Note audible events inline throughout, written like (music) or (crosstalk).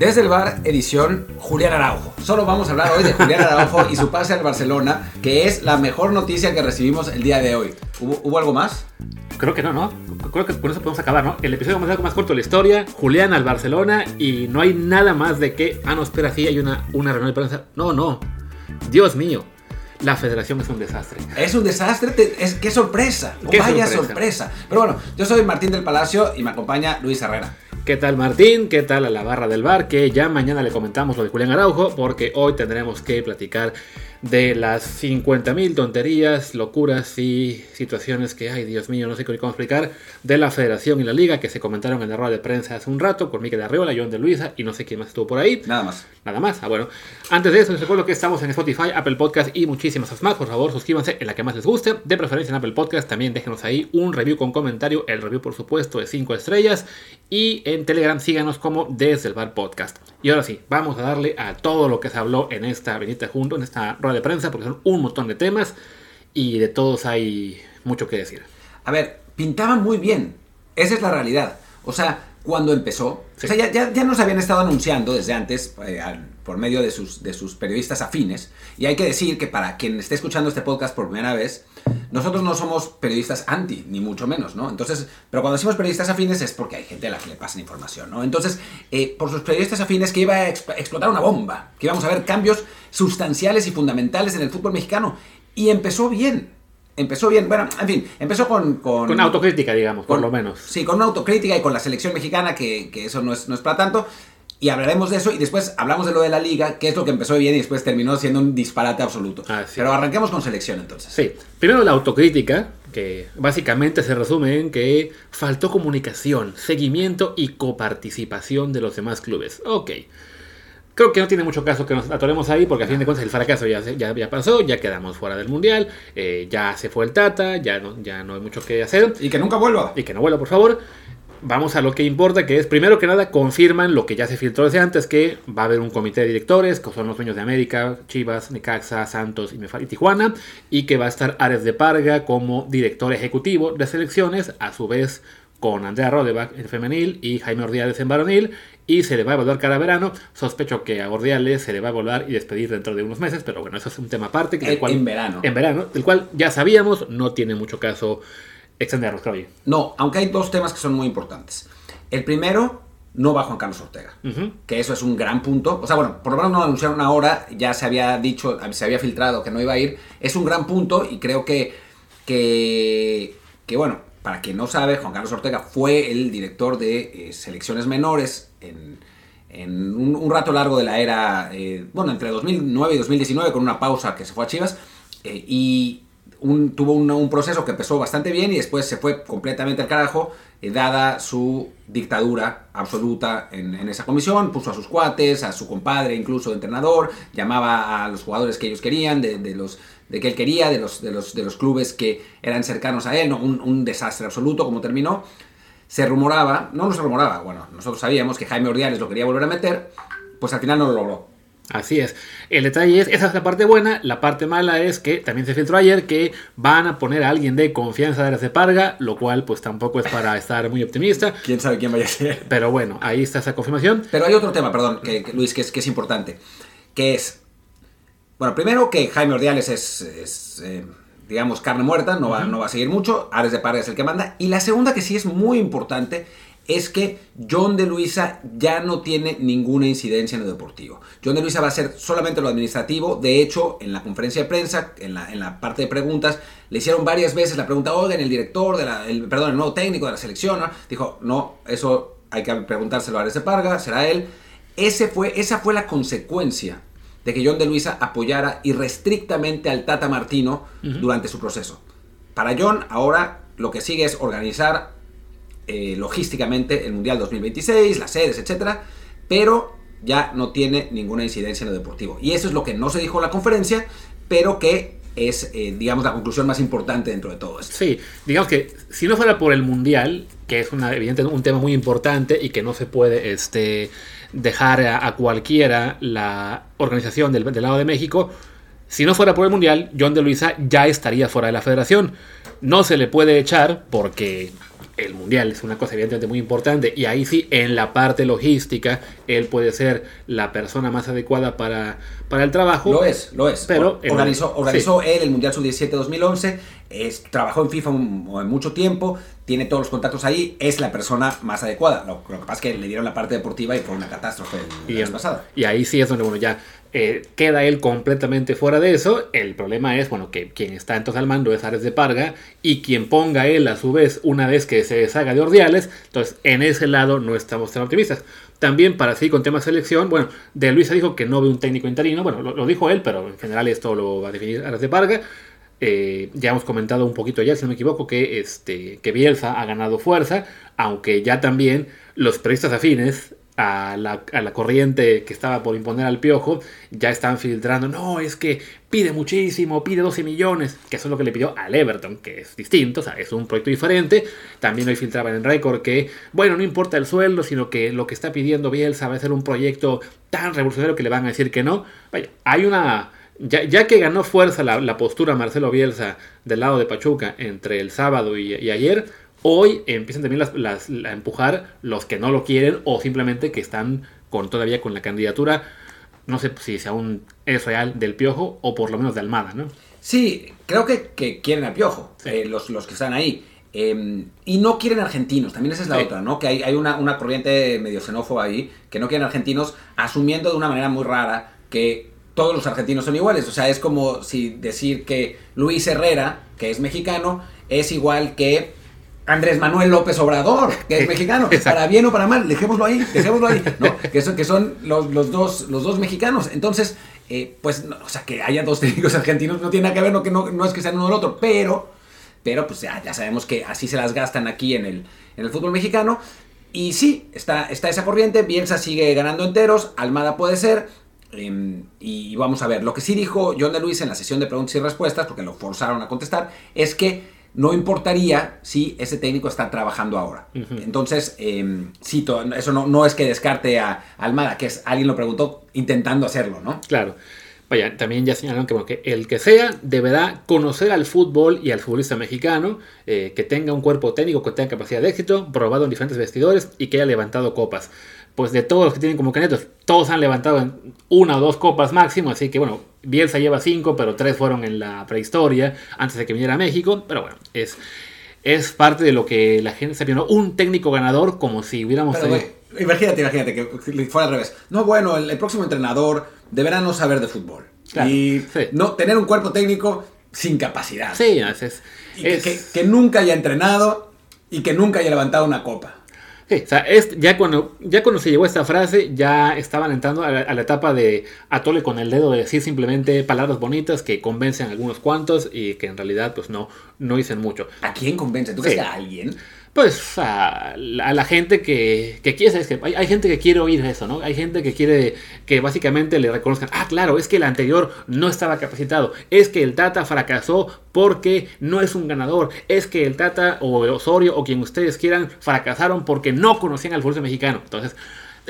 Desde el bar, edición Julián Araujo. Solo vamos a hablar hoy de Julián Araujo y su pase al Barcelona, que es la mejor noticia que recibimos el día de hoy. ¿Hubo, hubo algo más? Creo que no, ¿no? Creo que con eso podemos acabar, ¿no? El episodio más más corto de la historia, Julián al Barcelona y no hay nada más de que, ah, no, espera, sí, hay una, una reunión de prensa. No, no. Dios mío. La federación es un desastre. Es un desastre, te- es, qué sorpresa. Qué Vaya sorpresa. sorpresa. Pero bueno, yo soy Martín del Palacio y me acompaña Luis Herrera. ¿Qué tal Martín? ¿Qué tal a la barra del bar? Que ya mañana le comentamos lo de Julián Araujo porque hoy tendremos que platicar de las 50.000 tonterías, locuras y situaciones que, ay Dios mío, no sé cómo explicar, de la federación y la liga que se comentaron en la rueda de prensa hace un rato con de Arriola, John de Luisa y no sé quién más estuvo por ahí. Nada más. Nada más. Ah, bueno. Antes de eso, les recuerdo que estamos en Spotify, Apple Podcast y muchísimas más. Por favor, suscríbanse en la que más les guste. De preferencia en Apple Podcast, también déjenos ahí un review con comentario. El review, por supuesto, de 5 estrellas. Y en Telegram, síganos como Desde el Bar Podcast. Y ahora sí, vamos a darle a todo lo que se habló en esta venita junto, en esta rueda de prensa, porque son un montón de temas. Y de todos hay mucho que decir. A ver, pintaban muy bien. Esa es la realidad. O sea, cuando empezó, Sí. o sea, ya, ya- ya nos habían estado anunciando desde antes, eh, al- por medio de sus, de sus periodistas afines. Y hay que decir que para quien esté escuchando este podcast por primera vez, nosotros no somos periodistas anti, ni mucho menos, ¿no? Entonces, pero cuando decimos periodistas afines es porque hay gente a la que le pasan información, ¿no? Entonces, eh, por sus periodistas afines que iba a exp- explotar una bomba, que íbamos a ver cambios sustanciales y fundamentales en el fútbol mexicano. Y empezó bien. Empezó bien, bueno, en fin, empezó con... Con, Con autocrítica, digamos, por lo menos. Sí, con una autocrítica y con la selección mexicana, que, que eso no es, no es para tanto. Y hablaremos de eso y después hablamos de lo de la liga, que es lo que empezó bien y después terminó siendo un disparate absoluto. Ah, sí. Pero arranquemos con selección entonces. Sí, primero la autocrítica, que básicamente se resume en que faltó comunicación, seguimiento y coparticipación de los demás clubes. Ok. Creo que no tiene mucho caso que nos atoremos ahí, porque a fin de cuentas el fracaso ya, ya, ya pasó, ya quedamos fuera del mundial, eh, ya se fue el Tata, ya no, ya no hay mucho que hacer. Y que nunca vuelva. Y que no vuelva, por favor. Vamos a lo que importa, que es primero que nada confirman lo que ya se filtró desde antes, que va a haber un comité de directores, que son los dueños de América, Chivas, Necaxa, Santos y, Tijuana, y que va a estar Ares de Parga como director ejecutivo de selecciones, a su vez con Andrea Rodebach en femenil y Jaime Ordiales en varonil, y se le va a evaluar cada verano. Sospecho que a Ordiales se le va a evaluar y despedir dentro de unos meses, pero bueno, eso es un tema aparte. que- del cual- en verano. En verano, del cual ya sabíamos, no tiene mucho caso extendernos, creo yo. No, aunque hay dos temas que son muy importantes. El primero, no va Juan Carlos Ortega. Que eso es un gran punto. O sea, bueno, por lo menos no lo anunciaron ahora, ya se había dicho, se había filtrado que no iba a ir. Es un gran punto y creo que, que, que bueno, para quien no sabe, Juan Carlos Ortega fue el director de eh, selecciones menores en, en un, un rato largo de la era, eh, bueno, entre 2009 y 2019, con una pausa que se fue a Chivas. eh, y un- tuvo un, proceso que empezó bastante bien y después se fue completamente al carajo, eh, dada su dictadura absoluta en, esa comisión. Puso a sus cuates, a su compadre incluso de entrenador, llamaba a los jugadores que ellos querían, de, los de que él quería, de los, de los, de los clubes que eran cercanos a él, ¿no? un, un desastre absoluto como terminó. Se rumoraba, no, no se rumoraba, bueno, nosotros sabíamos que Jaime Ordiales lo quería volver a meter, pues al final no lo logró. Así es. El detalle es, esa es la parte buena. La parte mala es que también se filtró ayer que van a poner a alguien de confianza de Ares de Parga, lo cual pues tampoco es para estar muy optimista. ¿Quién sabe quién vaya a ser? Pero bueno, ahí está esa confirmación. Pero hay otro tema, perdón, que, que, Luis, que es, que es importante, que es, bueno, primero que Jaime Ordiales es, es, eh, digamos, carne muerta, no va, no va a seguir mucho, Ares de Parga es el que manda, y la segunda que sí es muy importante es que John de Luisa ya no tiene ninguna incidencia en lo deportivo. John de Luisa va a ser solamente lo administrativo. De hecho, en la conferencia de prensa, en la, en la parte de preguntas, le hicieron varias veces la pregunta, oigan, el director, de la, el, perdón, el nuevo técnico de la selección, ¿no? dijo, no, eso hay que preguntárselo a Ares de Parga, será él. Ese fue, esa fue la consecuencia de que John de Luisa apoyara irrestrictamente al Tata Martino durante su proceso. Para John, ahora lo que sigue es organizar eh, logísticamente el Mundial 2026, las sedes, etcétera, pero ya no tiene ninguna incidencia en lo deportivo. Y eso es lo que no se dijo en la conferencia, pero que es, eh, digamos, la conclusión más importante dentro de todo esto. Sí, digamos que si no fuera por el Mundial, que es un tema muy importante y que no se puede este, dejar a, a cualquiera la organización del, del lado de México, si no fuera por el Mundial, John de Luisa ya estaría fuera de la federación. No se le puede echar porque el mundial es una cosa evidentemente muy importante y ahí sí, en la parte logística, él puede ser la persona más adecuada para, para el trabajo. Lo es, lo es. Pero organizó, organizó él el Mundial Sub-17 2011, es, trabajó en FIFA mucho tiempo, tiene todos los contactos ahí, es la persona más adecuada. Lo, que pasa es que le dieron la parte deportiva y fue una catástrofe el, y, pasada. Y ahí sí es donde, bueno, ya eh, queda él completamente fuera de eso. El problema es, bueno, que quien está entonces al mando es Ares de Parga y quien ponga él a su vez una vez que se deshaga de Ordiales. Entonces, en ese lado no estamos tan optimistas. También para seguir con tema selección, bueno, de Luisa dijo que no ve un técnico interino. Bueno, lo, dijo él, pero en general esto lo va a definir Ares de Parga. Eh, ya hemos comentado un poquito ya, si no me equivoco, que, este, que Bielsa ha ganado fuerza, aunque ya también los periodistas afines a la, corriente que estaba por imponer al piojo, ya están filtrando, no, es que pide muchísimo, pide 12 millones, que eso es lo que le pidió al Everton, que es distinto, o sea, es un proyecto diferente. También hoy filtraban en récord que, bueno, no importa el sueldo, sino que lo que está pidiendo Bielsa va a ser un proyecto tan revolucionario que le van a decir que no. Vaya, hay una... Ya, que ganó fuerza la, postura Marcelo Bielsa del lado de Pachuca entre el sábado y ayer, Hoy empiezan también las, a empujar los que no lo quieren o simplemente que están con todavía con la candidatura, no sé si aún es real, del Piojo o por lo menos de Almada, ¿no? Sí, creo que, quieren al Piojo, eh, los, los, que están ahí. Em, y no quieren argentinos, también esa es la otra, ¿no? Que hay, hay una, una, corriente medio xenófoba ahí, que no quieren argentinos, asumiendo de una manera muy rara que todos los argentinos son iguales. O sea, es como si decir que Luis Herrera, que es mexicano, es igual que Andrés Manuel López Obrador, que es (laughs) mexicano, para bien o para mal, dejémoslo ahí, dejémoslo ahí, ¿no? que, son, que son los, dos, los dos mexicanos. Entonces, eh, pues, o sea, que haya dos técnicos argentinos no tiene nada que ver, no, que no, es que sean uno del otro, pero, pero pues ya, ya sabemos que así se las gastan aquí en el, en el fútbol mexicano. Y sí, está, está esa corriente, Bielsa sigue ganando enteros, Almada puede ser, em, y vamos a ver, lo que sí dijo John de Luis en la sesión de preguntas y respuestas, porque lo forzaron a contestar, es que no importaría si ese técnico está trabajando ahora. Entonces, eh, eso no, no, es que descarte a Almada, que es alguien lo preguntó intentando hacerlo, ¿no? Claro. Vaya, también ya señalaron que, el que sea deberá conocer al fútbol y al futbolista mexicano, eh, que tenga un cuerpo técnico, que tenga capacidad de éxito, probado en diferentes vestidores y que haya levantado copas. Pues de todos los que tienen como canetos, todos han levantado una o dos copas máximo, así que bueno, Bielsa lleva cinco, pero tres fueron en la prehistoria, antes de que viniera a México, pero bueno, es, es parte de lo que la gente se pidió, un técnico ganador como si hubiéramos... imagínate, imagínate que fuera al revés. No, bueno, el próximo entrenador deberá no saber de fútbol. y no tener un cuerpo técnico sin capacidad. Sí, es, Que, nunca haya entrenado y que nunca haya levantado una copa. Sí, o sea, es, ya, cuando, ya cuando se llegó a esta frase, ya estaban entrando a la, etapa de atole con el dedo de decir simplemente palabras bonitas que convencen a algunos cuantos y que en realidad pues no, no dicen mucho. ¿A quién convence? ¿Tú crees a alguien? Pues a la, gente que, que quiere, que hay, gente que quiere oír eso, ¿no? Hay gente que quiere que básicamente le reconozcan, ah, claro, es que el anterior no estaba capacitado, es que el Tata fracasó porque no es un ganador, es que el Tata o Osorio o quien ustedes quieran fracasaron porque no conocían al fútbol mexicano. Entonces,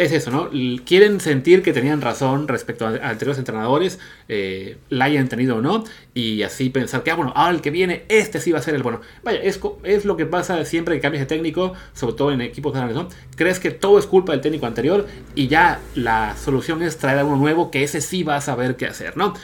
es eso, ¿no? Quieren sentir que tenían razón respecto a, anteriores entrenadores, eh, la hayan tenido o no, y así pensar que, ah, bueno, ahora el que viene, este sí va a ser el bueno. Vaya, es, es lo que pasa siempre que cambias de técnico, sobre todo en equipos grandes, ¿no? Crees que todo es culpa del técnico anterior y ya la solución es traer a uno nuevo que ese sí va a saber qué hacer, ¿no?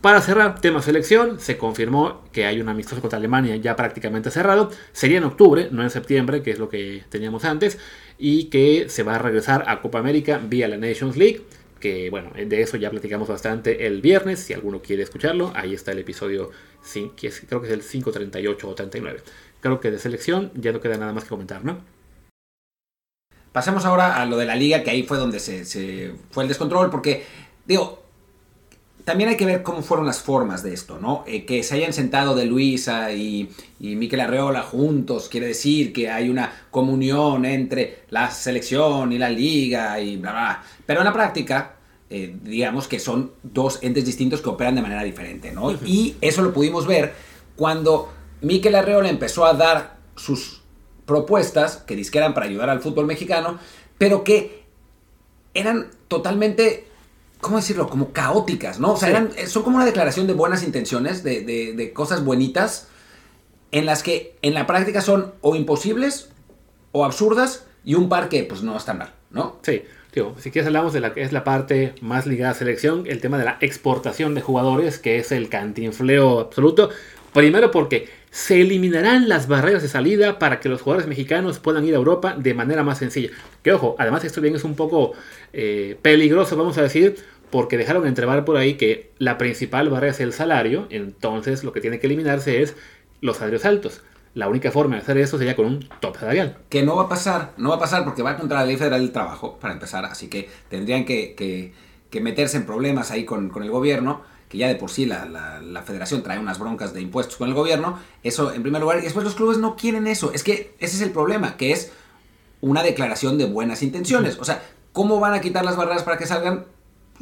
Para cerrar, tema selección, se confirmó que hay un amistoso contra Alemania ya prácticamente cerrado. Sería en octubre, no en septiembre, que es lo que teníamos antes y que se va a regresar a Copa América vía la Nations League. Que bueno, de eso ya platicamos bastante el viernes. Si alguno quiere escucharlo, ahí está el episodio, que creo que es el 538 o 39. Creo que de selección ya no queda nada más que comentar, ¿no? Pasemos ahora a lo de la liga, que ahí fue donde se, se fue el descontrol, porque, digo, también hay que ver cómo fueron las formas de esto, ¿no? Eh, que se hayan sentado de Luisa y, y Miquel Arreola juntos, quiere decir que hay una comunión entre la selección y la liga y bla, bla. Pero en la práctica, eh, digamos que son dos entes distintos que operan de manera diferente, ¿no? Y eso lo pudimos ver cuando Miquel Arreola empezó a dar sus propuestas, que eran para ayudar al fútbol mexicano, pero que eran totalmente ¿cómo decirlo? Como caóticas, ¿no? O sea, eh, son como una declaración de buenas intenciones, de, cosas bonitas, en las que en la práctica son o imposibles o absurdas y un par que pues no están mal, ¿no? Sí. Tío, si quieres hablamos de la que es la parte más ligada a selección, el tema de la exportación de jugadores, que es el cantinfleo absoluto. Primero porque se eliminarán las barreras de salida para que los jugadores mexicanos puedan ir a Europa de manera más sencilla. Que ojo, además esto bien es un poco eh, peligroso, vamos a decir, porque dejaron entrevar por ahí que la principal barrera es el salario, entonces lo que tiene que eliminarse es los salarios altos. La única forma de hacer eso sería con un top salarial. Que no va a pasar, no va a pasar porque va contra la ley federal del trabajo, para empezar, así que tendrían que, que, que meterse en problemas ahí con, con, el gobierno, que ya de por sí la, la, la, federación trae unas broncas de impuestos con el gobierno, eso en primer lugar, y después los clubes no quieren eso, es que ese es el problema, que es una declaración de buenas intenciones, o sea, ¿cómo van a quitar las barreras para que salgan?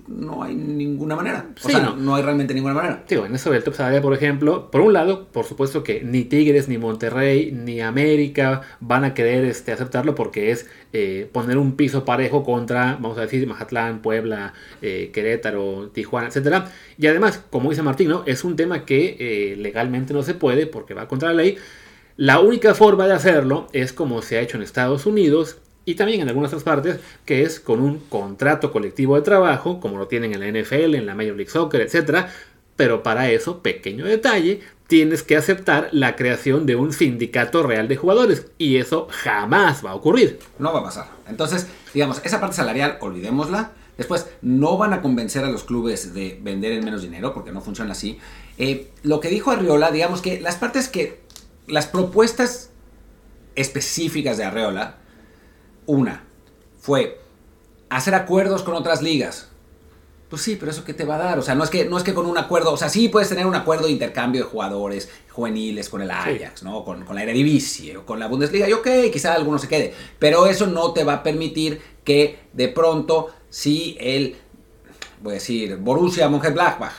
No hay ninguna manera. O Sí, sea, no. no. hay realmente ninguna manera. Digo, en eso del top salarial, por ejemplo, por un lado, por supuesto que ni Tigres, ni Monterrey, ni América van a querer este, aceptarlo porque es eh, poner un piso parejo contra, vamos a decir, Mazatlán, Puebla, eh, Querétaro, Tijuana, etcétera. Y además, como dice Martín, ¿no? es un tema que eh, legalmente no se puede porque va contra la ley. La única forma de hacerlo es como se ha hecho en Estados Unidos y también en algunas otras partes, que es con un contrato colectivo de trabajo, como lo tienen en la NFL, en la Major League Soccer, etc. Pero para eso, pequeño detalle, tienes que aceptar la creación de un sindicato real de jugadores. Y eso jamás va a ocurrir. No va a pasar. Entonces, digamos, esa parte salarial, olvidémosla. Después, no van a convencer a los clubes de vender en menos dinero, porque no funciona así. Eh, lo que dijo Arriola, digamos que las partes que. Las propuestas específicas de Arreola, una fue hacer acuerdos con otras ligas. Pues sí, pero eso qué te va a dar? O sea, no es que no es que con un acuerdo, o sea, sí puedes tener un acuerdo de intercambio de jugadores juveniles con el Ajax, sí. ¿no? Con, con, la Eredivisie o con la Bundesliga, y ok, quizá alguno se quede, pero eso no te va a permitir que de pronto si el voy a decir Borussia Mönchengladbach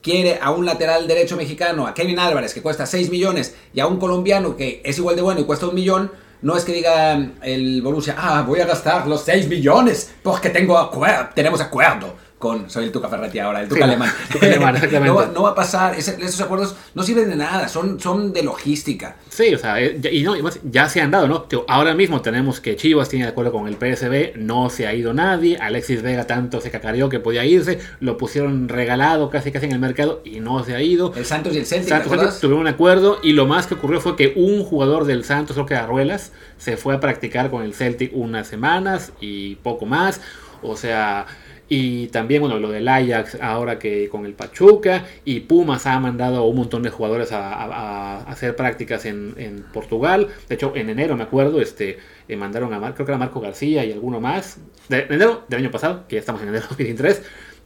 quiere a un lateral derecho mexicano, a Kevin Álvarez, que cuesta 6 millones, y a un colombiano que es igual de bueno y cuesta un millón, no es que diga el Borussia, ah, voy a gastar los 6 millones porque tengo acuerdo, tenemos acuerdo con, soy el Tuca Ferretti ahora, el Tuca sí, alemán. (laughs) Tuca alemán (laughs) no, va, no, va a pasar, esos acuerdos no sirven de nada, son, son de logística. Sí, o sea, eh, y no, ya se han dado, ¿no? Ahora mismo tenemos que Chivas tiene de acuerdo con el PSB, no se ha ido nadie, Alexis Vega tanto se cacareó que podía irse, lo pusieron regalado casi casi en el mercado y no se ha ido. El Santos y el Celtic, Santos, Santos tuvieron un acuerdo y lo más que ocurrió fue que un jugador del Santos, creo que Arruelas, se fue a practicar con el Celtic unas semanas y poco más, o sea... Y también, bueno, lo del Ajax ahora que con el Pachuca. Y Pumas ha mandado un montón de jugadores a, hacer prácticas en, Portugal. De hecho, en enero me acuerdo, este, eh, mandaron a creo que era Marco García y alguno más. De, enero del año pasado, que ya estamos en enero de 2023.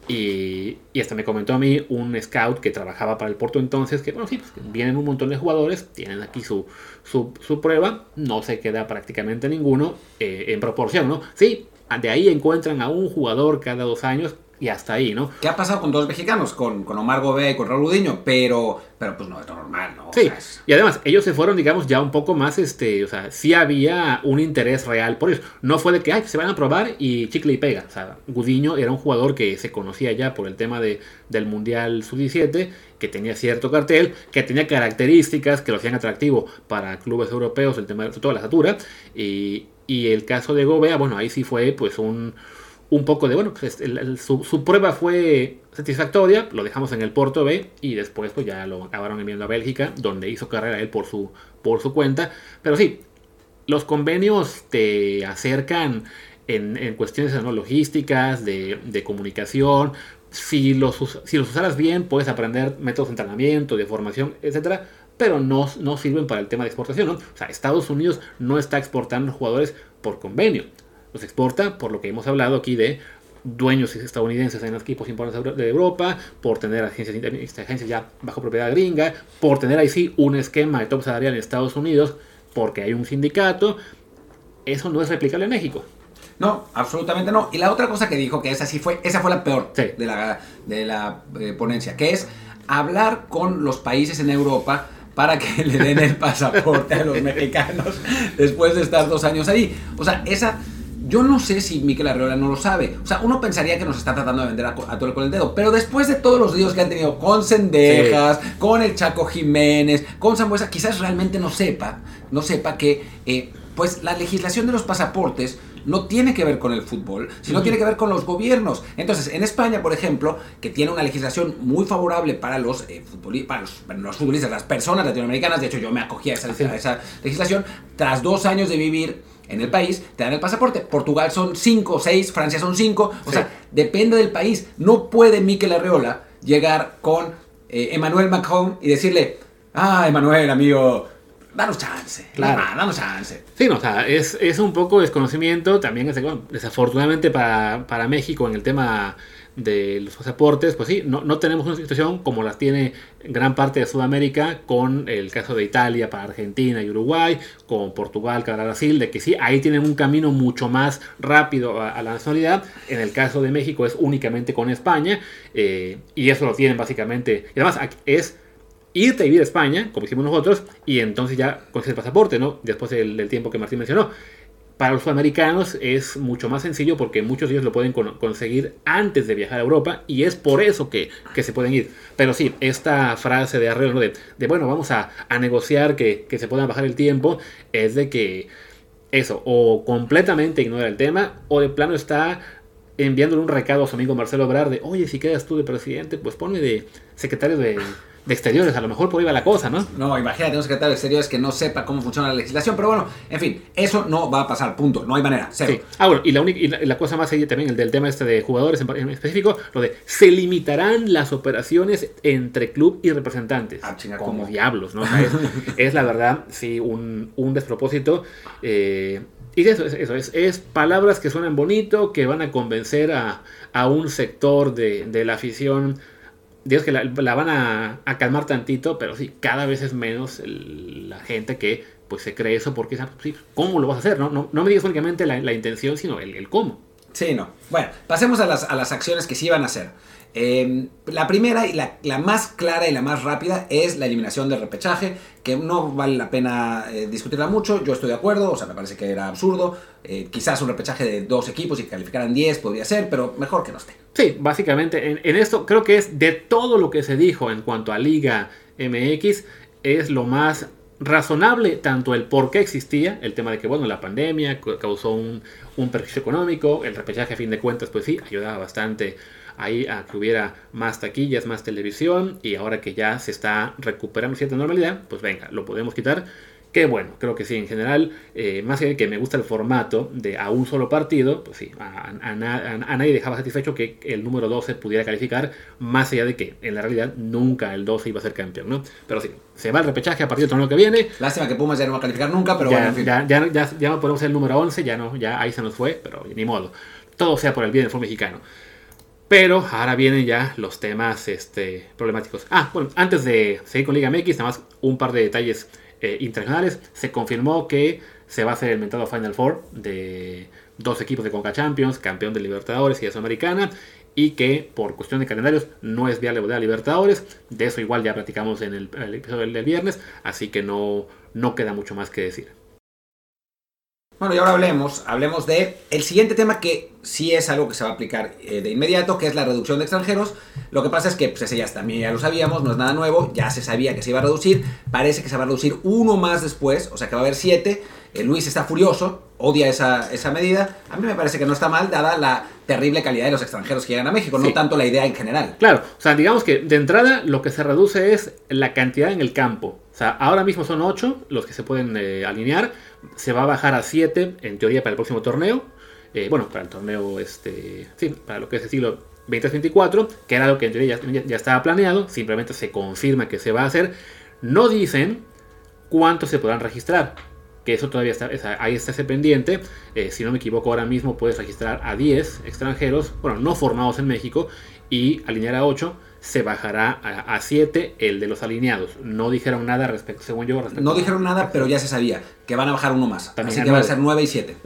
Y, y, hasta me comentó a mí un scout que trabajaba para el Porto entonces que, bueno, sí, pues, vienen un montón de jugadores, tienen aquí su, su, su prueba, no se queda prácticamente ninguno eh, en proporción, ¿no? Sí, de ahí encuentran a un jugador cada dos años y hasta ahí, ¿no? ¿Qué ha pasado con dos mexicanos? Con, con Omar Gobea y con Raúl Udiño, pero, pero pues no es normal, ¿no? Sí, o sea, es... y además ellos se fueron, digamos, ya un poco más, este, o sea, sí había un interés real por ellos. No fue de que, ay, se van a probar y chicle y pega. O sea, Gudiño era un jugador que se conocía ya por el tema de, del Mundial Sub-17, que tenía cierto cartel, que tenía características que lo hacían atractivo para clubes europeos, el tema de toda la estatura, y, y el caso de Gobea, bueno, ahí sí fue pues un, un poco de, bueno, pues su, su, prueba fue satisfactoria, lo dejamos en el Porto B y después pues ya lo acabaron enviando a Bélgica, donde hizo carrera él por su, por su cuenta. Pero sí, los convenios te acercan en, en cuestiones ¿no? logísticas, de, de comunicación. Si los, si los usaras bien, puedes aprender métodos de entrenamiento, de formación, etcétera pero no, no, sirven para el tema de exportación. ¿no? O sea, Estados Unidos no está exportando jugadores por convenio. Los exporta por lo que hemos hablado aquí de dueños estadounidenses en los equipos importantes de Europa, por tener agencias, agencias ya bajo propiedad gringa, por tener ahí sí un esquema de top salarial en Estados Unidos, porque hay un sindicato. Eso no es replicable en México. No, absolutamente no. Y la otra cosa que dijo, que esa sí fue, esa fue la peor sí. de la, de la eh, ponencia, que es hablar con los países en Europa para que le den el pasaporte a los mexicanos después de estar dos años ahí. O sea, esa... Yo no sé si Miquel Arreola no lo sabe. O sea, uno pensaría que nos está tratando de vender a, a todo con el dedo. Pero después de todos los días que han tenido con Cendejas, sí. con el Chaco Jiménez, con Sambuesa, quizás realmente no sepa, no sepa que, eh, Pues la legislación de los pasaportes no tiene que ver con el fútbol, sino tiene que ver con los gobiernos. Entonces, en España, por ejemplo, que tiene una legislación muy favorable para los, eh, para los, futbolistas, las personas latinoamericanas, de hecho yo me acogí a esa, a esa legislación, tras dos años de vivir en el país, te dan el pasaporte. Portugal son 5 o 6, Francia son 5. O sea, depende del país. No puede Miquel Arreola llegar con eh, Emmanuel Macron y decirle, ah, Emmanuel, amigo, danos chance. Claro. danos chance. Sí, no, o sea, es, es un poco desconocimiento. También, desafortunadamente para, para México en el tema de los pasaportes, pues sí, no, no, tenemos una situación como las tiene gran parte de Sudamérica con el caso de Italia para Argentina y Uruguay, con Portugal para Brasil, de que sí, ahí tienen un camino mucho más rápido a, la nacionalidad. En el caso de México es únicamente con España eh, y eso lo tienen básicamente. Y además es irte a vivir a España, como hicimos nosotros, y entonces ya consigues el pasaporte, ¿no? Después del tiempo que Martín mencionó. Para los sudamericanos es mucho más sencillo porque muchos de ellos lo pueden conseguir antes de viajar a Europa y es por eso que, se pueden ir. Pero sí, esta frase de Arreo de, bueno, vamos a, negociar que, se puedan bajar el tiempo, es de que eso, o completamente ignora el tema, o de plano está enviándole un recado a su amigo Marcelo Obrar de, oye, si quedas tú de presidente, pues ponme de secretario de de exteriores, a lo mejor por ahí va la cosa, ¿no? No, imagínate un secretario de exteriores que no sepa cómo funciona la legislación, pero bueno, en fin, eso no va a pasar, punto, no hay manera, cero. Sí. Ah, bueno, y la, única, y la, cosa más seria también, el del tema este de jugadores en, específico, lo de se limitarán las operaciones entre club y representantes. Ah, chinga, como diablos, ¿no? (laughs) es, la verdad, sí, un, un despropósito. Eh, y eso, es, eso es, es, palabras que suenan bonito, que van a convencer a, a un sector de, de la afición Dios que la, van a, calmar tantito, pero sí, cada vez es menos la gente que pues se cree eso porque ¿cómo lo vas a hacer? No, no, no me digas únicamente la, intención, sino el, el, cómo. Sí, no. Bueno, pasemos a las, a las acciones que sí van a hacer. Em, la primera y la, más clara y la más rápida es la eliminación del repechaje, que no vale la pena eh, discutirla mucho, yo estoy de acuerdo, o sea, me parece que era absurdo, eh, quizás un repechaje de dos equipos y calificaran 10 podría ser, pero mejor que no esté. Sí, básicamente en, esto creo que es de todo lo que se dijo en cuanto a Liga MX, es lo más razonable tanto el por qué existía, el tema de que, bueno, la pandemia causó un, un perjuicio económico, el repechaje a fin de cuentas, pues sí, ayudaba bastante ahí a que hubiera más taquillas, más televisión y ahora que ya se está recuperando cierta normalidad, pues venga, lo podemos quitar. Que bueno, creo que sí, en general, eh, más que que me gusta el formato de a un solo partido, pues sí, a, nadie dejaba satisfecho que el número 12 pudiera calificar, más allá de que en la realidad nunca el 12 iba a ser campeón, ¿no? Pero sí, se va el repechaje a partir del torneo que viene. Lástima que Pumas ya no va a calificar nunca, pero bueno, en fin. Ya, ya, ya, ya no podemos ser el número 11, ya no, ya ahí se nos fue, pero ni modo. Todo sea por el bien del fútbol mexicano. Pero ahora vienen ya los temas este, problemáticos. Ah, bueno, antes de seguir con Liga MX, nada más un par de detalles eh, internacionales. Se confirmó que se va a hacer el mentado Final Four de dos equipos de Conca Champions, campeón de Libertadores y de Sudamericana, y que por cuestión de calendarios no es viable volver a Libertadores. De eso igual ya platicamos en el, episodio del, viernes, así que no, no queda mucho más que decir. Bueno, y ahora hablemos, hablemos de el siguiente tema que sí es algo que se va a aplicar eh, de inmediato, que es la reducción de extranjeros. Lo que pasa es que, pues ese ya también ya lo sabíamos, no es nada nuevo, ya se sabía que se iba a reducir, parece que se va a reducir uno más después, o sea que va a haber siete. Eh, Luis está furioso, odia esa, esa, medida. A mí me parece que no está mal, dada la terrible calidad de los extranjeros que llegan a México, no tanto la idea en general. Claro, o sea, digamos que de entrada lo que se reduce es la cantidad en el campo. O sea, ahora mismo son ocho los que se pueden eh, alinear se va a bajar a 7 en teoría para el próximo torneo. Eh, bueno, para el torneo, este, sí, para lo que es el siglo 2024, que era lo que en teoría ya, estaba planeado, simplemente se confirma que se va a hacer. No dicen cuántos se podrán registrar, que eso todavía está, ahí está ese pendiente. Eh, si no me equivoco, ahora mismo puedes registrar a 10 extranjeros, bueno, no formados en México, y alinear a 8 se bajará a 7 el de los alineados. No dijeron nada respecto, según yo. no dijeron nada, pero ya se sabía que van a bajar uno más. Así que va a ser 9 y 7.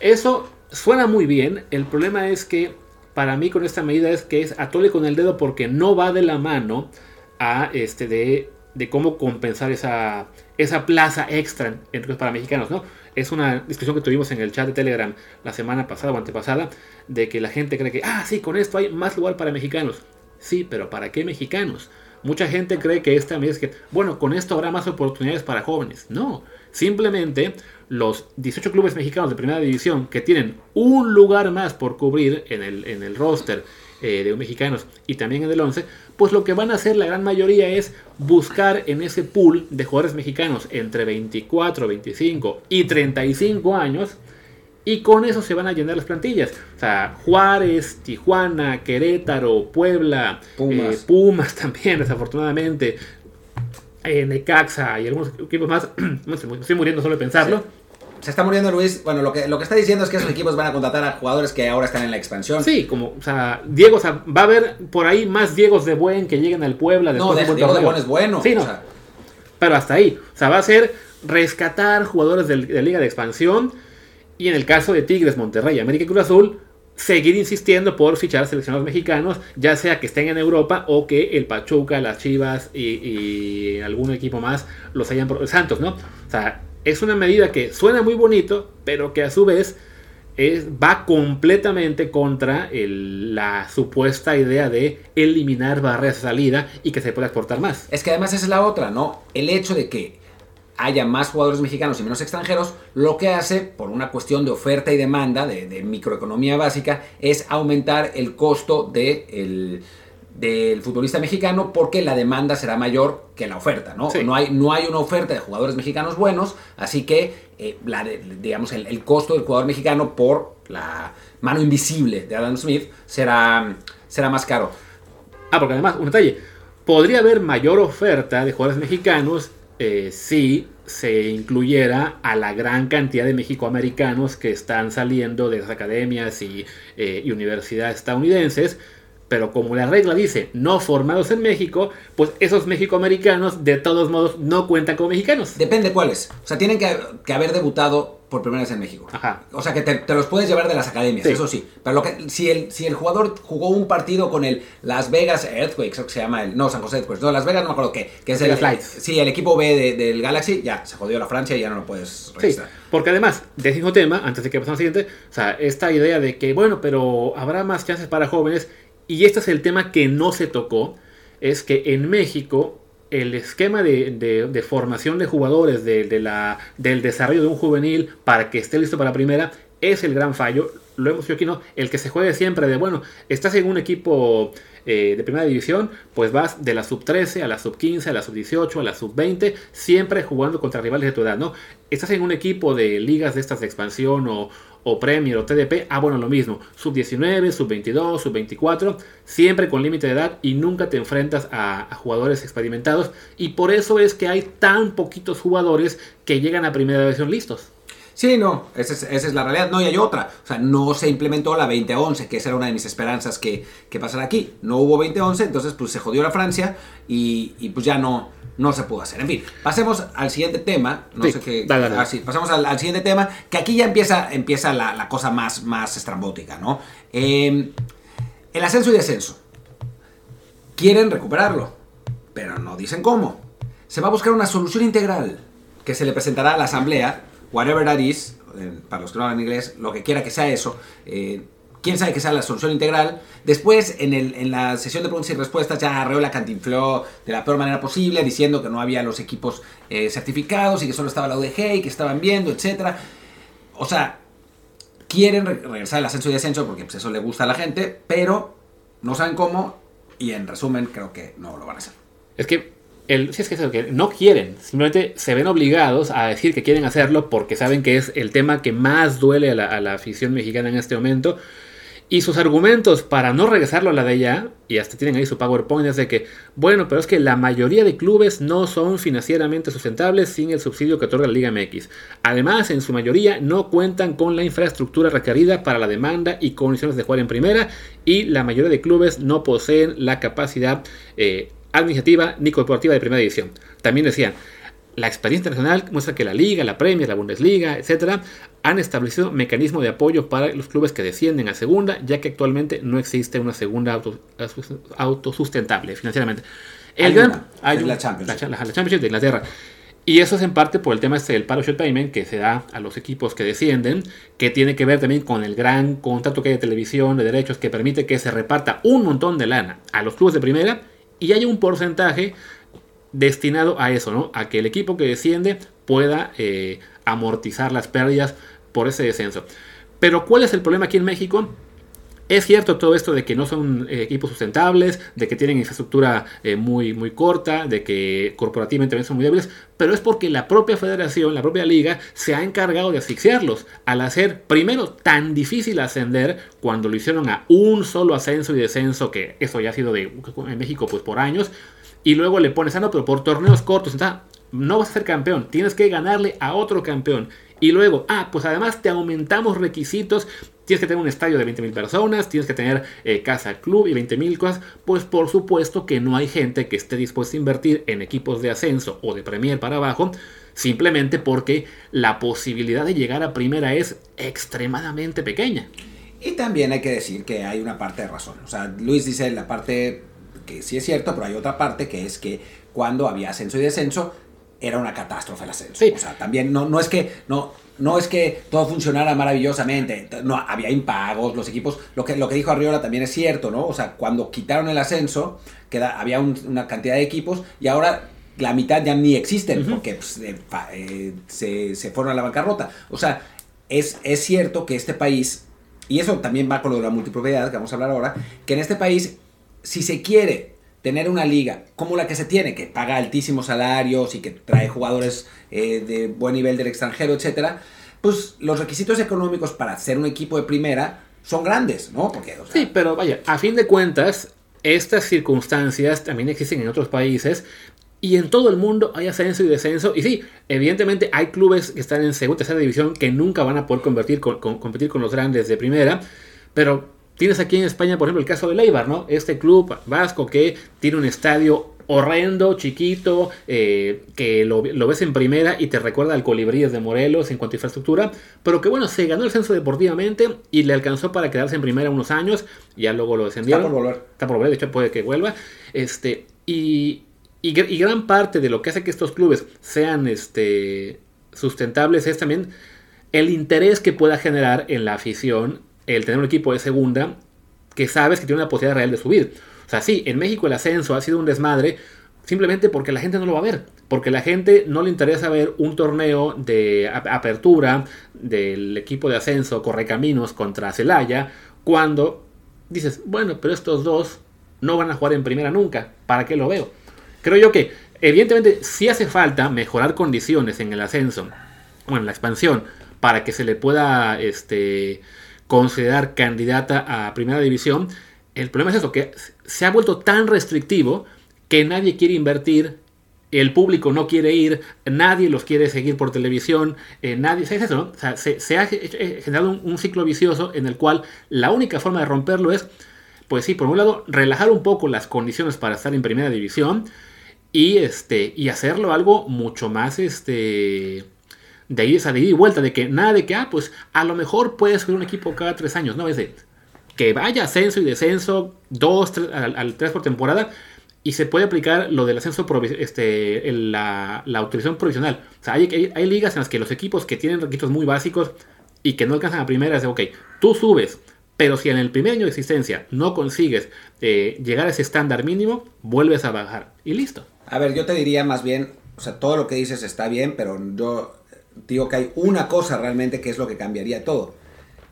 eso suena muy bien. El problema es que para mí con esta medida es que es atole con el dedo porque no va de la mano a este de, de cómo compensar esa, esa plaza extra entre para mexicanos, ¿no? Es una discusión que tuvimos en el chat de Telegram la semana pasada o antepasada de que la gente cree que, ah, sí, con esto hay más lugar para mexicanos. Sí, pero ¿para qué mexicanos? Mucha gente cree que esta medida es que, bueno, con esto habrá más oportunidades para jóvenes. No, simplemente los 18 clubes mexicanos de primera división que tienen un lugar más por cubrir en el, en el roster eh, de mexicanos y también en el 11, pues lo que van a hacer la gran mayoría es buscar en ese pool de jugadores mexicanos entre 24, 25 y 35 años y con eso se van a llenar las plantillas. O sea, Juárez, Tijuana, Querétaro, Puebla, Pumas, eh, Pumas (laughs) también, desafortunadamente. Eh, Necaxa y algunos equipos más. (clears throat) me estoy muriendo solo de pensarlo. Sí. Se está muriendo Luis. Bueno, lo que, lo que está diciendo es que esos equipos van a contratar a jugadores que ahora están en la expansión. Sí, como, o sea, Diego, o sea, va a haber por ahí más Diegos de Buen que lleguen al Puebla. No, de, de Diego de Buen es bueno. Sí, no. O sea. Pero hasta ahí. O sea, va a ser rescatar jugadores de, de Liga de Expansión. Y en el caso de Tigres, Monterrey, América y Cruz Azul, seguir insistiendo por fichar seleccionados mexicanos, ya sea que estén en Europa o que el Pachuca, las Chivas y, algún equipo más los hayan... Santos, ¿no? O sea, es una medida que suena muy bonito, pero que a su vez va completamente contra la supuesta idea de eliminar barreras de salida y que se pueda exportar más. Es que además esa es la otra, ¿no? El hecho de que haya más jugadores mexicanos y menos extranjeros, lo que hace, por una cuestión de oferta y demanda, de, de microeconomía básica, es aumentar el costo de el, del futbolista mexicano porque la demanda será mayor que la oferta, ¿no? Sí. No, hay, no hay una oferta de jugadores mexicanos buenos, así que, eh, la de, digamos, el, el, costo del jugador mexicano por la mano invisible de Adam Smith será, será más caro. Ah, porque además, un detalle, podría haber mayor oferta de jugadores mexicanos eh, si se incluyera a la gran cantidad de mexicoamericanos que están saliendo de las academias y, eh, y universidades estadounidenses, pero como la regla dice no formados en México, pues esos mexicoamericanos de todos modos no cuentan como mexicanos. Depende cuáles. O sea, tienen que haber debutado por primera vez en México. Ajá. O sea, que te, te los puedes llevar de las academias, Sí. eso sí. Pero lo que, si, el, si el jugador jugó un partido con el Las Vegas Earthquakes, creo que se llama el. No, San José Earthquakes. No, Las Vegas no me acuerdo qué. Que es el, Lights. Sí, el equipo B de- del Galaxy, ya, se jodió la Francia y ya no lo puedes Sí, registrar. porque además, décimo tema, antes de que pasemos al siguiente, o sea, esta idea de que, bueno, pero habrá más chances para jóvenes, y este es el tema que no se tocó, es que en México el esquema de, formación de jugadores, de, de la, del desarrollo de un juvenil para que esté listo para primera, es el gran fallo. Lo hemos dicho aquí, ¿no? El que se juegue siempre de, bueno, estás en un equipo eh, de primera división, pues vas de la sub 13 a la sub 15, a la sub 18, a la sub 20, siempre jugando contra rivales de tu edad, ¿no? Estás en un equipo de ligas de estas de expansión o, o Premier o TDP, ah, bueno, lo mismo, sub 19, sub 22, sub 24, siempre con límite de edad y nunca te enfrentas a, a jugadores experimentados y por eso es que hay tan poquitos jugadores que llegan a primera división listos. Sí, no, esa es, esa es la realidad. No, y hay otra. O sea, no se implementó la 2011, que esa era una de mis esperanzas que, que pasara aquí. No hubo 2011, entonces pues se jodió la Francia y, y pues ya no, no se pudo hacer. En fin, pasemos al siguiente tema. No Sí, sé qué. dale, dale. ah, sí, pasamos al, al siguiente tema, que aquí ya empieza, empieza la, la cosa más, más estrambótica, ¿no? Eh, el ascenso y descenso. Quieren recuperarlo, pero no dicen cómo. Se va a buscar una solución integral que se le presentará a la asamblea, whatever that is, eh, para los que no hablan inglés, lo que quiera que sea eso. eh, quién sabe que sea la solución integral. Después, en, el, en la sesión de preguntas y respuestas, ya Arreola cantinfló de la peor manera posible, diciendo que no había los equipos eh, certificados y que solo estaba la UDG y que estaban viendo, etc. O sea, quieren re- regresar al ascenso y descenso porque pues, eso le gusta a la gente, pero no saben cómo y en resumen creo que no lo van a hacer. Es que, el, sí, es que, no quieren, simplemente se ven obligados a decir que quieren hacerlo porque saben que es el tema que más duele a la, afición mexicana en este momento. Y sus argumentos para no regresarlo a la de ya, y hasta tienen ahí su PowerPoint, es de que, bueno, pero es que la mayoría de clubes no son financieramente sustentables sin el subsidio que otorga la Liga MX. Además, en su mayoría no cuentan con la infraestructura requerida para la demanda y condiciones de jugar en primera, y la mayoría de clubes no poseen la capacidad eh, administrativa ni corporativa de primera división. También decían, la experiencia internacional muestra que la Liga, la Premier, la Bundesliga, etcétera, han establecido mecanismos de apoyo para los clubes que descienden a segunda, ya que actualmente no existe una segunda auto- autosustentable financieramente. El Hay gran- una, hay un- la Champions. La, la Championship de Inglaterra. Y eso es en parte por el tema este del parachute payment que se da a los equipos que descienden, que tiene que ver también con el gran contrato que hay de televisión, de derechos, que permite que se reparta un montón de lana a los clubes de primera y haya un porcentaje destinado a eso, ¿no? A que el equipo que desciende pueda eh, amortizar las pérdidas por ese descenso. Pero ¿cuál es el problema aquí en México? Es cierto todo esto de que no son eh, equipos sustentables, de que tienen infraestructura eh, muy, muy corta, de que corporativamente también son muy débiles, pero es porque la propia federación, la propia liga, se ha encargado de asfixiarlos al hacer primero tan difícil ascender cuando lo hicieron a un solo ascenso y descenso, que eso ya ha sido de, en México pues por años, y luego le pones, ah, no, pero por torneos cortos, no vas a ser campeón, tienes que ganarle a otro campeón. Y luego, ah, pues además te aumentamos requisitos Tienes que tener un estadio de 20.000 personas, tienes que tener eh, casa club y 20.000 cosas. Pues por supuesto que no hay gente que esté dispuesta a invertir en equipos de ascenso o de Premier para abajo, simplemente porque la posibilidad de llegar a primera es extremadamente pequeña. Y también hay que decir que hay una parte de razón. O sea, Luis dice la parte que sí es cierto, pero hay otra parte que es que cuando había ascenso y descenso, era una catástrofe el ascenso. O sea, también no, no es que no, no es que todo funcionara maravillosamente, no, había impagos, los equipos, lo que, lo que dijo Arriola también es cierto, ¿no? O sea, cuando quitaron el ascenso, queda, había una cantidad de equipos y ahora la mitad ya ni existen porque pues, eh, eh, se, se, fueron a la bancarrota. O sea, es, es cierto que este país, y eso también va con lo de la multipropiedad que vamos a hablar ahora, que en este país, si se quiere tener una liga como la que se tiene, que paga altísimos salarios y que trae jugadores eh, de buen nivel del extranjero, etcétera, pues los requisitos económicos para ser un equipo de primera son grandes, ¿no? Porque, sí, pero vaya, a fin de cuentas, estas circunstancias también existen en otros países y en todo el mundo hay ascenso y descenso. Y sí, evidentemente hay clubes que están en segunda tercera división que nunca van a poder competir con los grandes de primera. Pero Tienes aquí en España, por ejemplo, el caso de Leibar, ¿no? Este club vasco que tiene un estadio horrendo, chiquito, eh, que lo, ves en primera y te recuerda al Colibríes de Morelos en cuanto a infraestructura, pero que bueno, se ganó el censo deportivamente y le alcanzó para quedarse en primera unos años, ya luego lo descendieron. Está por volver. Está por volver, de hecho puede que vuelva. Este, y, y, gran parte de lo que hace que estos clubes sean este, sustentables es también el interés que pueda generar en la afición el tener un equipo de segunda que sabes que tiene una posibilidad real de subir. O sea, sí, en México el ascenso ha sido un desmadre simplemente porque la gente no lo va a ver. Porque la gente no le interesa ver un torneo de apertura del equipo de ascenso Correcaminos contra Celaya cuando dices, bueno, pero estos dos no van a jugar en primera nunca. ¿Para qué lo veo? Creo yo que, evidentemente, sí hace falta mejorar condiciones en el ascenso o en la expansión para que se le pueda este, considerar candidata a primera división. El problema es eso, que se ha vuelto tan restrictivo que nadie quiere invertir, el público no quiere ir, nadie los quiere seguir por televisión, eh, nadie, ¿sabes eso, se, ha eh, generado un, ciclo vicioso en el cual la única forma de romperlo es, pues sí, por un lado, relajar un poco las condiciones para estar en primera división y, este, y hacerlo algo mucho más, este, de ahí esa de ida y vuelta, de que nada de que, ah, pues a lo mejor puedes subir un equipo cada tres años, no, es de que vaya ascenso y descenso, dos, tres, al, tres por temporada, y se puede aplicar lo del ascenso, este, la, la, autorización provisional. O sea, hay, hay, ligas en las que los equipos que tienen requisitos muy básicos y que no alcanzan a primera, es de, ok, tú subes, pero si en el primer año de existencia no consigues eh, llegar a ese estándar mínimo, vuelves a bajar y listo. A ver, yo te diría más bien, o sea, todo lo que dices está bien, pero yo digo que hay una cosa realmente que es lo que cambiaría todo,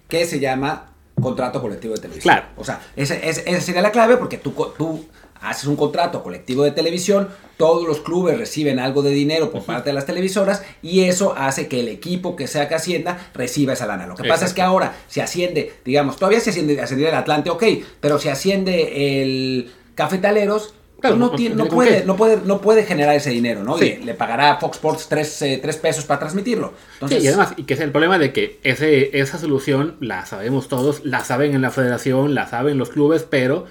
que se llama contrato colectivo de televisión. Claro. O sea, esa, sería la clave porque tú, tú haces un contrato colectivo de televisión, todos los clubes reciben algo de dinero por parte de las televisoras y eso hace que el equipo que sea que ascienda reciba esa lana. Lo que pasa es que ahora se asciende, digamos, todavía se asciende, asciende el Atlante, ok, pero se asciende el Cafetaleros, no, puede, no, puede, no puede generar ese dinero, ¿no? Y le pagará a Fox Sports 3, eh, pesos para transmitirlo. Sí, y además, y que es el problema de que ese, esa solución la sabemos todos, la saben en la federación, la saben los clubes, pero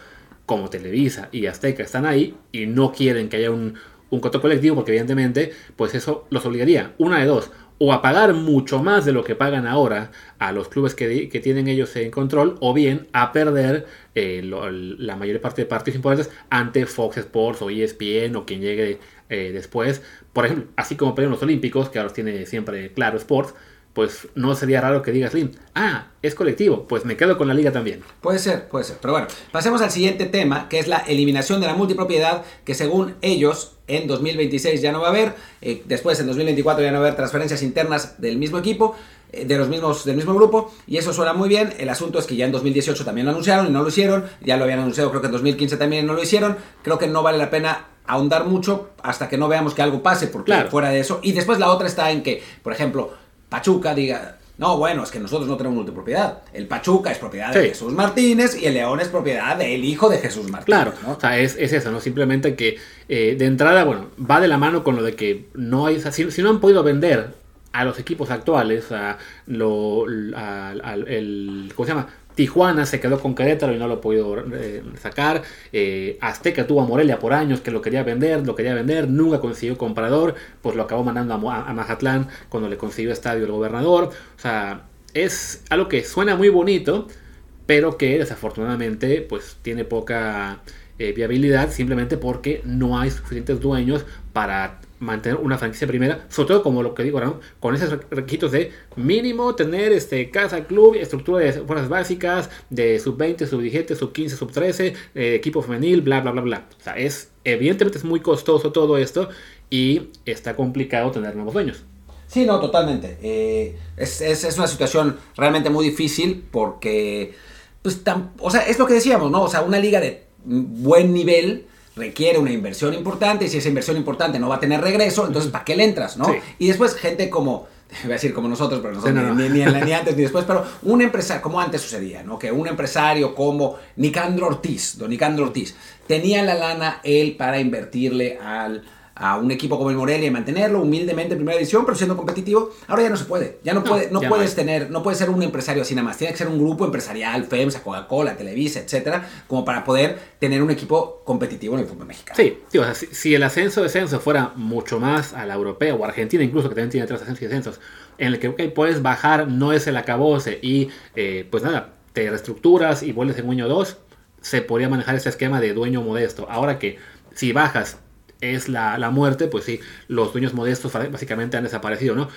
como Televisa y Azteca están ahí y no quieren que haya un, un coto colectivo, porque evidentemente, pues eso los obligaría. Una de dos, o a pagar mucho más de lo que pagan ahora a los clubes que, tienen ellos en control, o bien a perder eh, la mayor parte de partidos importantes ante Fox Sports o ESPN o quien llegue eh, después. Por ejemplo, así como perdieron los Olímpicos, que ahora tiene siempre Claro Sports, pues no sería raro que diga Slim, ah, es colectivo, pues me quedo con la liga también. Puede ser, puede ser. Pero bueno, pasemos al siguiente tema, que es la eliminación de la multipropiedad, que según ellos en 2026 ya no va a haber, eh, después en 2024 ya no va a haber transferencias internas del mismo equipo, eh, de los mismos, del mismo grupo, y eso suena muy bien. El asunto es que ya en 2018 también lo anunciaron y no lo hicieron, ya lo habían anunciado creo que en 2015 también no lo hicieron, creo que no vale la pena ahondar mucho hasta que no veamos que algo pase, porque Claro. fuera de eso. Y después la otra está en que, por ejemplo, Pachuca diga, no, bueno, es que nosotros no tenemos multipropiedad. El Pachuca es propiedad de Sí. Jesús Martínez y el León es propiedad del hijo de Jesús Martínez. Claro, ¿no? o sea, es, es eso, ¿no? Simplemente que eh, de entrada, bueno, va de la mano con lo de que no hay, o sea, si, si no han podido vender a los equipos actuales, a lo, a- al- el, ¿cómo se llama? Tijuana se quedó con Querétaro y no lo ha podido eh, sacar. Eh, Azteca tuvo a Morelia por años que lo quería vender, lo quería vender, nunca consiguió comprador, pues lo acabó mandando a, a Mazatlán cuando le consiguió estadio el gobernador. O sea, es algo que suena muy bonito, pero que desafortunadamente pues tiene poca eh, viabilidad simplemente porque no hay suficientes dueños para mantener una franquicia primera, sobre todo como lo que digo ahora, con esos re- requisitos de mínimo tener este casa, club, estructura de fuerzas básicas, de sub 20, sub 17, sub 15, sub 13, eh, equipo femenil, bla, bla, bla, bla. O sea, es, evidentemente es muy costoso todo esto y está complicado tener nuevos dueños. Sí, no, totalmente. Eh, es, es- es una situación realmente muy difícil porque, pues, tam- o sea, es lo que decíamos, ¿no? O sea, una liga de buen nivel requiere una inversión importante y si esa inversión importante no va a tener regreso, entonces ¿para qué le entras, no? Sí. Y después gente como, (laughs) voy a decir como nosotros, pero nosotros Sí, no, no. Ni, ni, ni (laughs) antes ni después, pero un empresario, como antes sucedía, ¿no? Que un empresario como Nicandro Ortiz, don Nicandro Ortiz, tenía la lana él para invertirle al, a un equipo como el Morelia y mantenerlo humildemente en primera división, pero siendo competitivo. Ahora ya no se puede. Ya no, puede, no puedes tener, no puedes ser un empresario así nada más. Tiene que ser un grupo empresarial, FEMSA, Coca-Cola, Televisa, etcétera, como para poder tener un equipo competitivo en el fútbol mexicano. Sí, sí, o sea, si, si el ascenso-descenso fuera mucho más a la europea o Argentina, incluso que también tiene tres ascensos y descensos, en el que puedes bajar, no es el acabose y eh, pues nada, te reestructuras y vuelves en dueño 2, se podría manejar este esquema de dueño modesto. Ahora que si bajas es la, la muerte, pues sí, los dueños modestos básicamente han desaparecido, ¿no?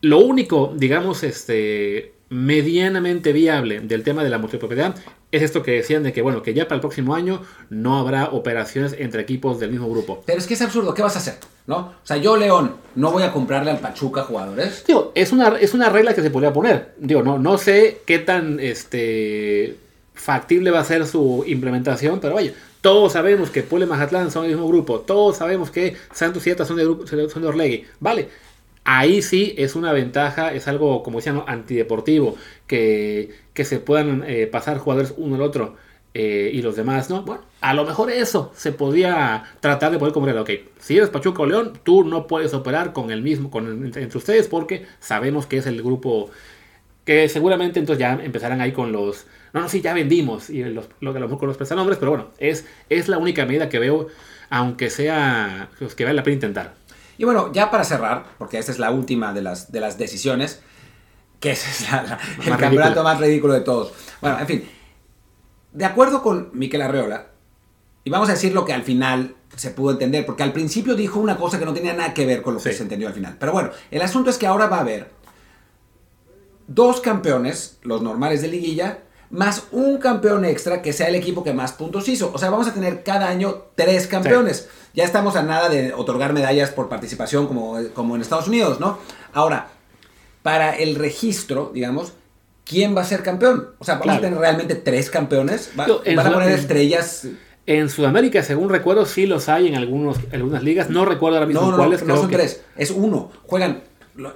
Lo único, digamos, este medianamente viable del tema de la multipropiedad es esto que decían de que, bueno, que ya para el próximo año no habrá operaciones entre equipos del mismo grupo. Pero es que es absurdo, ¿qué vas a hacer? ¿No? O sea, yo, León, no voy a comprarle al Pachuca jugadores. Digo, es una, es una regla que se podría poner. Digo, no, no sé qué tan este, factible va a ser su implementación, pero vaya, todos sabemos que Puebla y Mazatlán son del mismo grupo, todos sabemos que Santos y Eta son de, grupo, son de Orlegui. Vale, ahí sí es una ventaja, es algo, como decían, ¿no? antideportivo, que, que se puedan eh, pasar jugadores uno al otro. eh, y los demás, ¿no? Bueno, a lo mejor eso se podría tratar de poder comer. Ok, si eres Pachuca o León, tú no puedes operar con el mismo, con entre ustedes, porque sabemos que es el grupo que seguramente entonces ya empezarán ahí con los. No, no, sí, ya vendimos. Y los, lo, a lo mejor con los prestanombres, pero bueno, es, es la única medida que veo, aunque sea. Pues, que vale la pena intentar. Y bueno, ya para cerrar, porque esta es la última de las, de las decisiones, que es la- la- el Más campeonato ridículo. más ridículo de todos. Bueno, en fin, de acuerdo con Miquel Arreola, y vamos a decir lo que al final se pudo entender, porque al principio dijo una cosa que no tenía nada que ver con lo que se entendió al final. Pero bueno, el asunto es que ahora va a haber dos campeones, los normales de liguilla, más un campeón extra que sea el equipo que más puntos hizo. O sea, vamos a tener cada año tres campeones. Ya estamos a nada de otorgar medallas por participación como, como en Estados Unidos, ¿no? Ahora, para el registro, digamos, ¿quién va a ser campeón? O sea, vamos Claro. a tener realmente tres campeones. Va- Yo, van a poner estrellas. En Sudamérica, según recuerdo, sí los hay en algunos, algunas ligas. No recuerdo ahora mismo No, no, no, cuáles. no creo son que- tres, es uno. Juegan,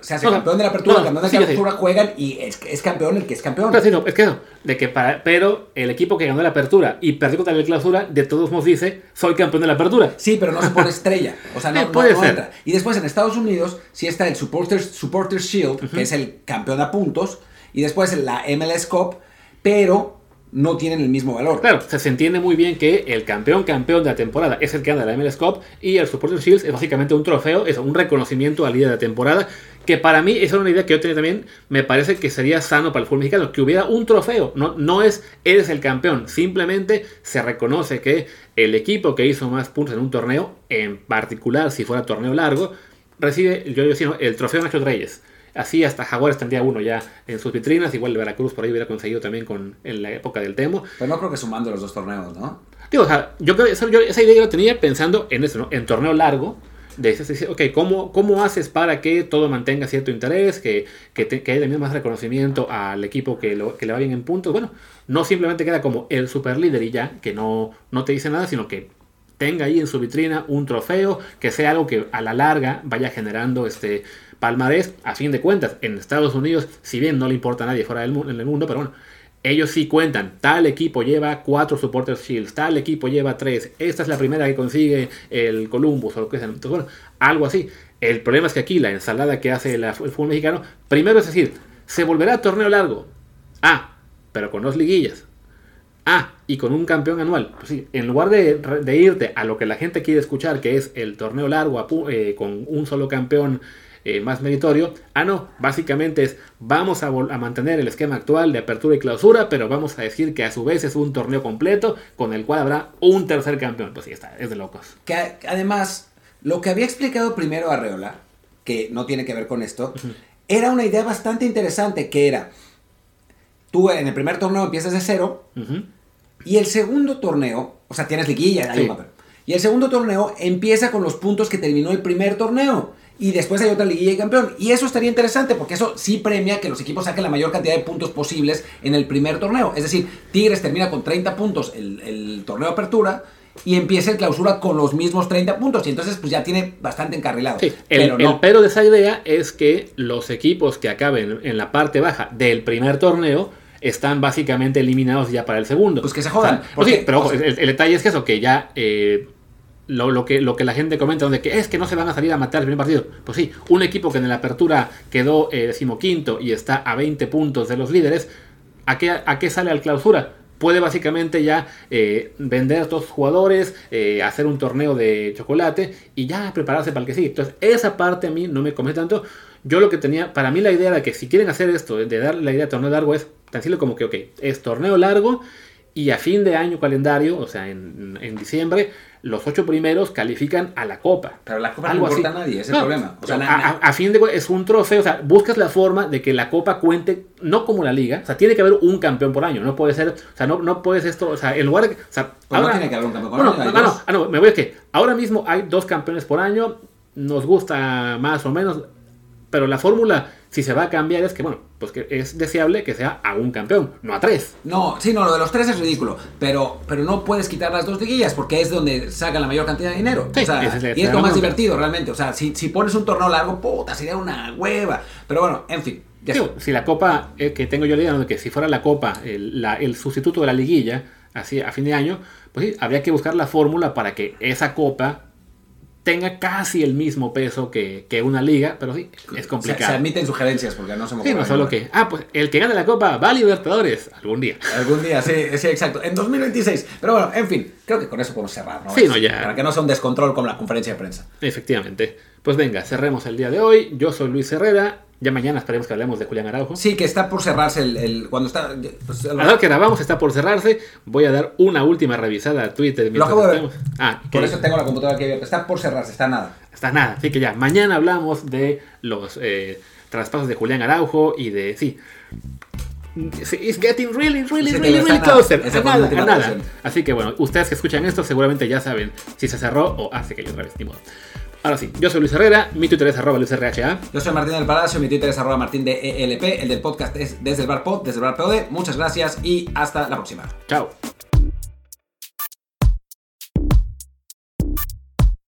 se hace No, no, campeón de la apertura, no, no, campeón de la apertura, juegan y es, es campeón el que es campeón. Pero, sí, no, es que eso, de que para, pero el equipo que ganó la apertura y perdió contra la clausura, de todos modos dice, soy campeón de la apertura. Sí, pero no se pone estrella. O sea, (laughs) no, no- puede no ser. entra. Y después en Estados Unidos sí está el Supporters, Supporters Shield, que es el campeón a puntos. Y después la MLS Cup, pero no tienen el mismo valor. Claro, se entiende muy bien que el campeón campeón de la temporada es el que gana la MLS Cup y el Supporter Shields es básicamente un trofeo, es un reconocimiento al líder de la temporada, que para mí esa era una idea que yo tenía también, me parece que sería sano para el fútbol mexicano, que hubiera un trofeo, no, no es eres el campeón, simplemente se reconoce que el equipo que hizo más puntos en un torneo, en particular si fuera torneo largo, recibe, yo ¿no? el trofeo Nacho Reyes. Así hasta Jaguares tendría uno ya en sus vitrinas. Igual el Veracruz por ahí hubiera conseguido también con, en la época del Temo. Pero no creo que sumando los dos torneos, ¿no? Digo, o sea, yo, creo- esa- yo esa idea yo la tenía pensando en eso, ¿no? En torneo largo. De ese- ese- ok, ¿cómo, ¿cómo haces para que todo mantenga cierto interés? Que, que, te- que haya también más reconocimiento al equipo que, lo- que le va bien en puntos. Bueno, no simplemente queda como el super líder y ya, que no, no te dice nada, sino que tenga ahí en su vitrina un trofeo, que sea algo que a la larga vaya generando este palmarés. A fin de cuentas, en Estados Unidos, si bien no le importa a nadie fuera del mundo, en el mundo, pero bueno, ellos sí cuentan. Tal equipo lleva cuatro Supporters Shields, tal equipo lleva tres. Esta es la primera que consigue el Columbus o lo que sea. Entonces, algo así. El problema es que aquí la ensalada que hace el fútbol mexicano, primero es decir, se volverá torneo largo. Ah, pero con dos liguillas. Ah, y con un campeón anual. Pues sí, en lugar de, irte a lo que la gente quiere escuchar, que es el torneo largo a eh, con un solo campeón eh, más meritorio, ah, no, básicamente es vamos a, mantener el esquema actual de apertura y clausura, pero vamos a decir que a su vez es un torneo completo con el cual habrá un tercer campeón. Pues sí, está, es de locos. Que además, lo que había explicado primero Arreola, que no tiene que ver con esto, era una idea bastante interesante, que era, tú en el primer torneo empiezas de cero, y el segundo torneo, o sea, tienes liguilla, Sí. Y el segundo torneo empieza con los puntos que terminó el primer torneo. Y después hay otra liguilla y campeón. Y eso estaría interesante porque eso sí premia que los equipos saquen la mayor cantidad de puntos posibles en el primer torneo. Es decir, Tigres termina con 30 puntos el, el torneo de apertura y empieza el clausura con los mismos 30 puntos. Y entonces pues ya tiene bastante encarrilado. Sí, el, Pero el no. pero de esa idea es que los equipos que acaben en la parte baja del primer torneo están básicamente eliminados ya para el segundo. Pues que se jodan, O sea, pues porque- sí, pero ojo, o sea- el, el detalle es que eso, que ya eh, lo, lo que, lo que la gente comenta, donde que es que no se van a salir a matar el primer partido. Pues sí, un equipo que en la apertura quedó eh, decimoquinto y está a 20 puntos de los líderes, ¿a qué, a qué sale al clausura? Puede básicamente ya eh, vender a sus jugadores, eh, hacer un torneo de chocolate y ya prepararse para el que sigue. Entonces, esa parte a mí no me convence tanto. Yo lo que tenía, para mí la idea era que si quieren hacer esto, de dar la idea de torneo largo, es tan simple como que, ok, es torneo largo y a fin de año calendario, o sea, en, en diciembre, los ocho primeros califican a la Copa. Pero la Copa no Algo importa así. a nadie, es el No, problema. O sea, a, fin de es un trofeo, o sea, buscas la forma de que la Copa cuente, no como la Liga, o sea, tiene que haber un campeón por año, no puede ser, o sea, no, no puedes esto, o sea, en lugar de, o sea, Pues no tiene que haber un campeón por Bueno, año, no, no, ah, no, me voy a que ahora mismo hay dos campeones por año, nos gusta más o menos, pero la fórmula, si se va a cambiar, es que, bueno, pues que es deseable que sea a un campeón, no a tres. No, sí, no, lo de los tres es ridículo. Pero, pero no puedes quitar las dos liguillas porque es donde sacan la mayor cantidad de dinero. Sí, o sea, esa es la- y es lo más divertido realmente. O sea, si, si pones un torneo largo, puta, sería una hueva. Pero bueno, en fin. ya si la copa, eh, que tengo yo la idea, que si fuera la copa el, la- el sustituto de la liguilla, así a fin de año, pues sí, habría que buscar la fórmula para que esa copa tenga casi el mismo peso que, que una liga, pero sí, es Se, se complicado. admiten sugerencias porque no se me Sí, no solo que, ah, pues el que gane la copa va a Libertadores algún día. Algún día, sí, sí, exacto. En 2026. Pero bueno, en fin, creo que con eso podemos cerrar, ¿no? Sí, Es- no, ya. Para que no sea un descontrol como la conferencia de prensa. Efectivamente. Pues venga, cerremos el día de hoy. Yo soy Luis Herrera. Ya mañana esperemos que hablemos de Julián Araujo. Sí, que está por cerrarse el. el- cuando está. pues, A la hora que grabamos está por cerrarse. Voy a dar una última revisada a Twitter. lo acabo de ver. Ah, Por eso tengo la computadora aquí abierta. Está por cerrarse, está nada. Está nada, así que ya, mañana hablamos de los eh, traspasos de Julián Araujo y de. Sí. It's getting really, really, Sí, really, really closer. A nada, a nada. Así que bueno, ustedes que escuchan esto seguramente ya saben si se cerró o hace que yo otra vez, ni modo. Ahora sí, yo soy Luis Herrera, mi Twitter es arroba luisrha. Yo soy Martín del Palacio, mi Twitter es arroba martín de ELP, el del podcast es desde el bar pod, desde el bar POD. Muchas gracias y hasta la próxima. Chao.